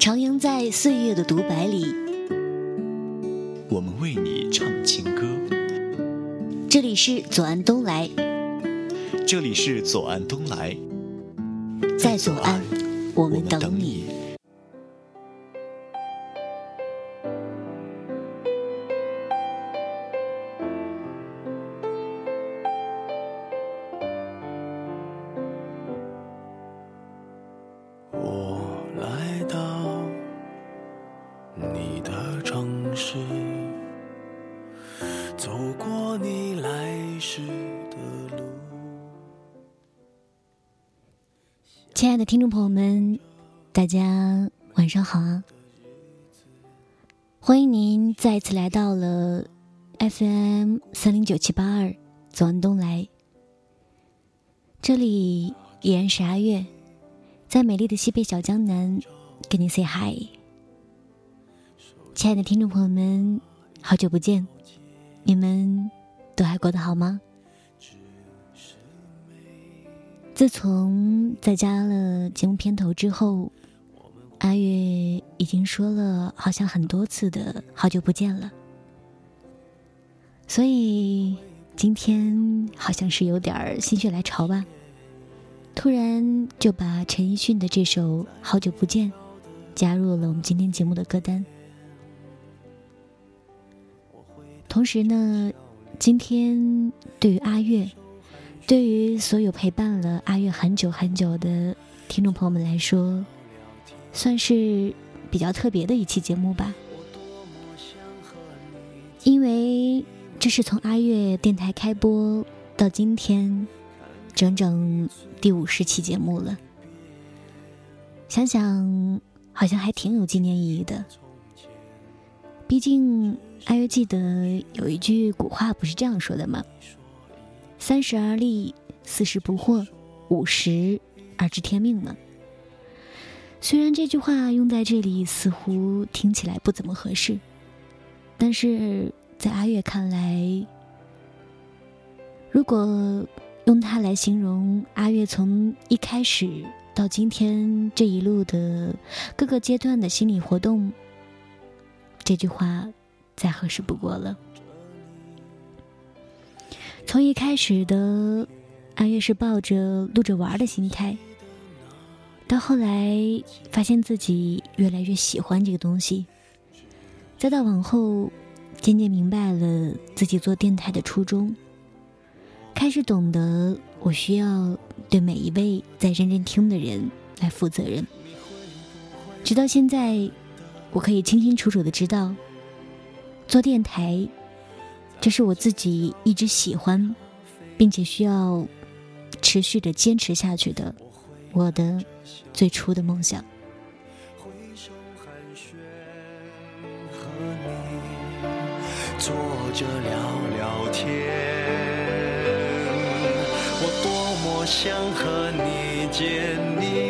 徜徉在岁月的独白里，我们为你唱情歌。这里是左岸东来，这里是左岸东来，在左岸，我们等你。亲爱的听众朋友们，大家晚上好啊！欢迎您再次来到了 FM 三零九七八二左岸东来，这里依然是阿月，在美丽的西北小江南跟你 say hi。亲爱的听众朋友们，好久不见，你们都还过得好吗？自从在加了节目片头之后，阿月已经说了好像很多次的好久不见了，所以今天好像是有点心血来潮吧，突然就把陈奕迅的这首《好久不见》加入了我们今天节目的歌单。同时呢，今天对于阿月。对于所有陪伴了阿月很久很久的听众朋友们来说，算是比较特别的一期节目吧。因为这是从阿月电台开播到今天，整整第五十期节目了。想想好像还挺有纪念意义的。毕竟阿月记得有一句古话不是这样说的吗？三十而立，四十不惑，五十而知天命呢。虽然这句话用在这里似乎听起来不怎么合适，但是在阿月看来，如果用它来形容阿月从一开始到今天这一路的各个阶段的心理活动，这句话再合适不过了。从一开始的阿月是抱着录着玩的心态，到后来发现自己越来越喜欢这个东西，再到往后渐渐明白了自己做电台的初衷，开始懂得我需要对每一位在认真听的人来负责任，直到现在，我可以清清楚楚的知道，做电台。这是我自己一直喜欢，并且需要持续的坚持下去的，我的最初的梦想。我多么想和你见一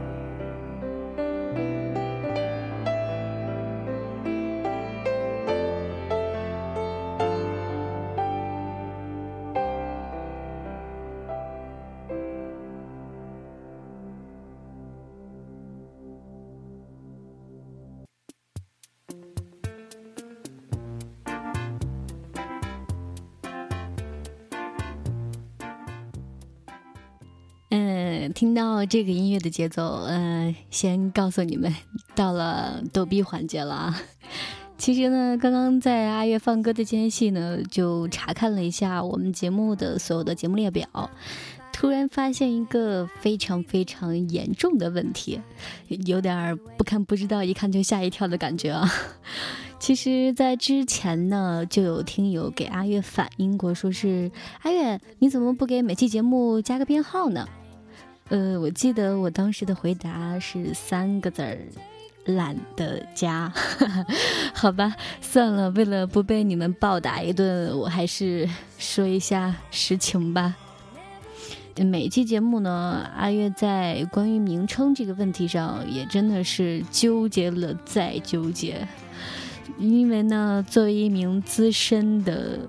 嗯，听到这个音乐的节奏，嗯，先告诉你们，到了逗逼环节了啊。其实呢，刚刚在阿月放歌的间隙呢，就查看了一下我们节目的所有的节目列表，突然发现一个非常非常严重的问题，有点不看不知道，一看就吓一跳的感觉啊。其实，在之前呢，就有听友给阿月反映过，说是阿月，你怎么不给每期节目加个编号呢？呃，我记得我当时的回答是三个字儿，懒得加，好吧，算了，为了不被你们暴打一顿，我还是说一下实情吧。每期节目呢，阿月在关于名称这个问题上也真的是纠结了再纠结，因为呢，作为一名资深的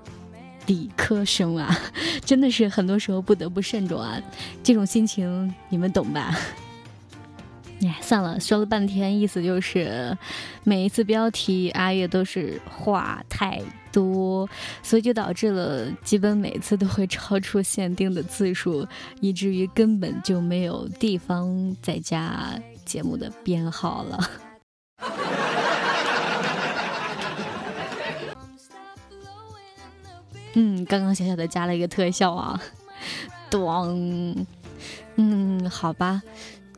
理科生啊，真的是很多时候不得不慎重啊，这种心情你们懂吧？哎，算了，说了半天，意思就是每一次标题阿月都是话太多，所以就导致了基本每次都会超出限定的字数，以至于根本就没有地方再加节目的编号了。嗯，刚刚小小的加了一个特效啊，咚，嗯，好吧。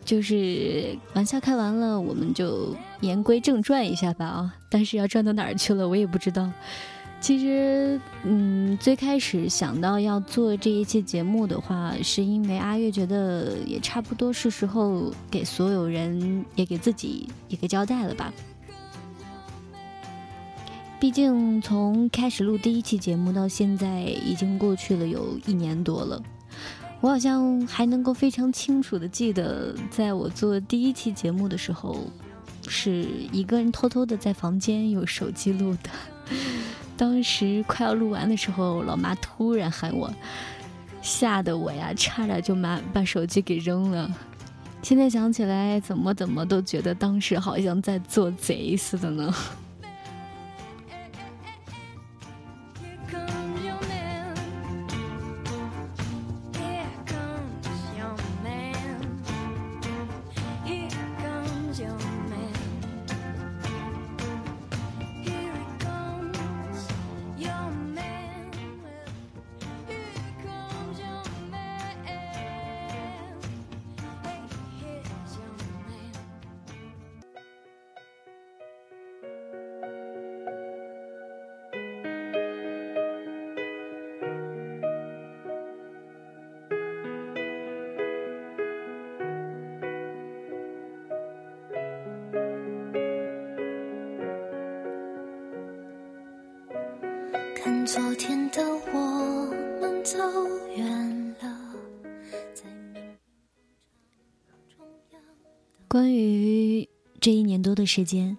就是玩笑开完了，我们就言归正传一下吧啊！但是要转到哪儿去了，我也不知道。其实，嗯，最开始想到要做这一期节目的话，是因为阿月觉得也差不多是时候给所有人，也给自己一个交代了吧。毕竟从开始录第一期节目到现在，已经过去了有一年多了。我好像还能够非常清楚的记得，在我做第一期节目的时候，是一个人偷偷的在房间用手机录的。当时快要录完的时候，老妈突然喊我，吓得我呀，差点就把把手机给扔了。现在想起来，怎么怎么都觉得当时好像在做贼似的呢。的我们走远了。关于这一年多的时间，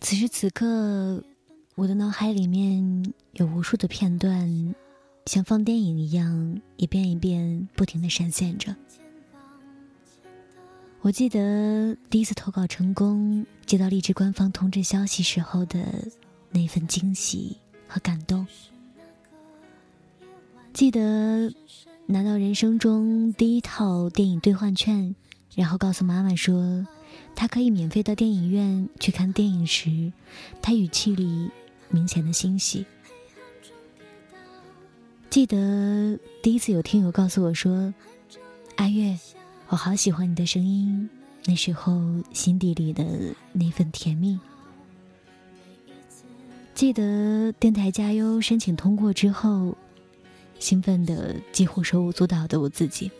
此时此刻，我的脑海里面有无数的片段，像放电影一样，一遍一遍不停的闪现着。我记得第一次投稿成功，接到荔枝官方通知消息时候的那份惊喜。和感动。记得拿到人生中第一套电影兑换券，然后告诉妈妈说，她可以免费到电影院去看电影时，她语气里明显的欣喜。记得第一次有听友告诉我说：“阿月，我好喜欢你的声音。”那时候心底里的那份甜蜜。记得电台加油申请通过之后，兴奋的几乎手舞足蹈的我自己。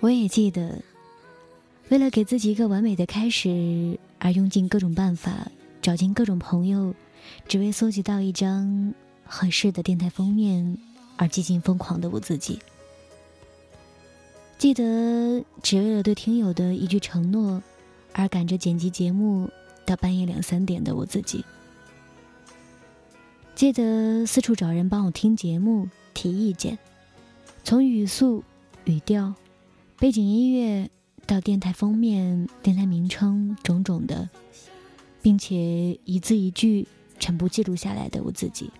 我也记得，为了给自己一个完美的开始，而用尽各种办法，找尽各种朋友，只为搜集到一张合适的电台封面而几近疯狂的我自己。记得只为了对听友的一句承诺，而赶着剪辑节目。到半夜两三点的我自己，记得四处找人帮我听节目、提意见，从语速、语调、背景音乐到电台封面、电台名称种种的，并且一字一句全部记录下来的我自己。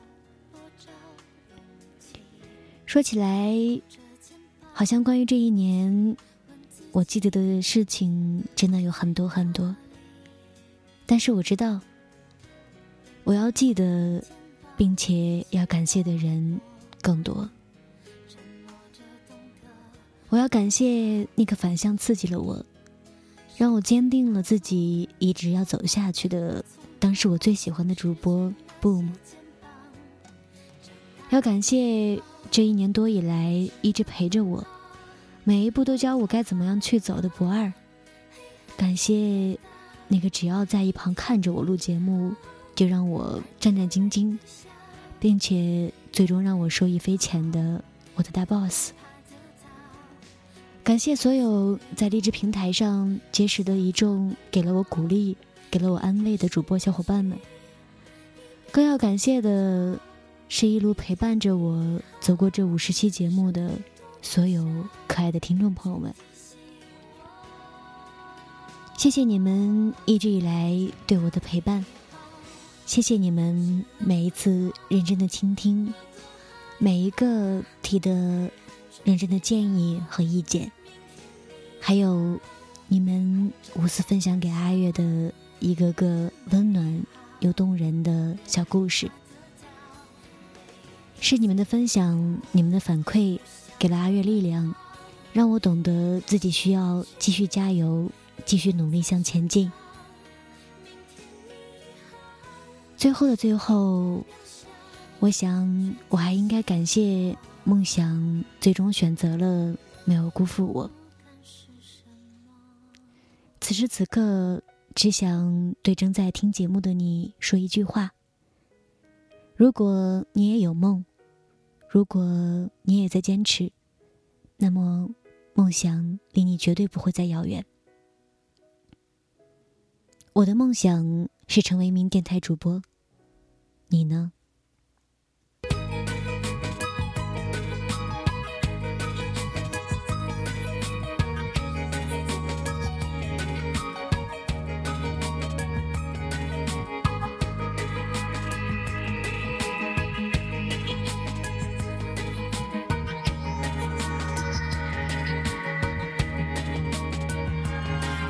说起来，好像关于这一年，我记得的事情真的有很多很多。但是我知道，我要记得，并且要感谢的人更多。我要感谢那个反向刺激了我，让我坚定了自己一直要走下去的，当时我最喜欢的主播 Boom。要感谢这一年多以来一直陪着我，每一步都教我该怎么样去走的不二。感谢那个只要在一旁看着我录节目就让我战战兢兢，并且最终让我受益匪浅的我的大 boss。感谢所有在励志平台上结识的一众给了我鼓励、给了我安慰的主播小伙伴们。更要感谢的是一路陪伴着我走过这五十期节目的所有可爱的听众朋友们。谢谢你们一直以来对我的陪伴，谢谢你们每一次认真的倾听，每一个提的认真的建议和意见，还有你们无私分享给阿月的一个个温暖又动人的小故事。是你们的分享，你们的反馈，给了阿月力量，让我懂得自己需要继续加油。继续努力向前进。最后的最后，我想我还应该感谢梦想，最终选择了没有辜负我。此时此刻，只想对正在听节目的你说一句话：如果你也有梦，如果你也在坚持，那么梦想离你绝对不会再遥远。我的梦想是成为一名电台主播，你呢？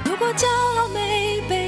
如果骄傲没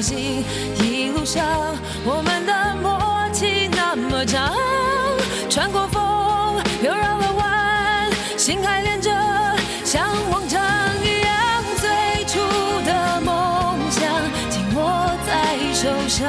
心一路上我们的默契那么长，穿过风又绕了弯，心还连着，像往常一样，最初的梦想紧握在手上，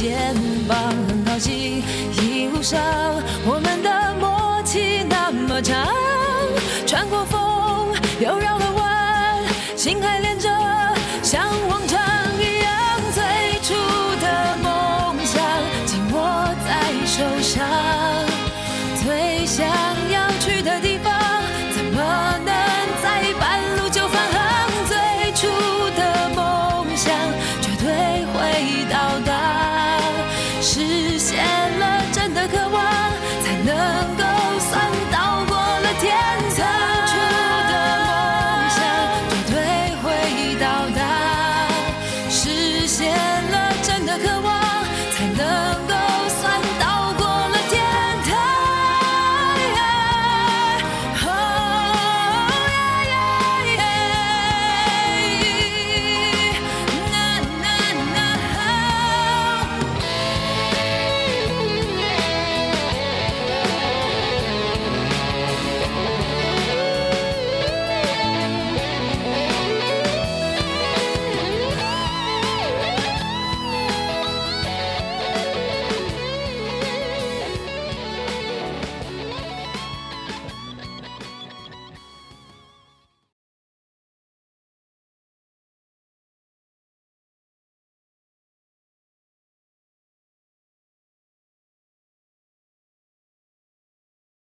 肩膀很高兴一路上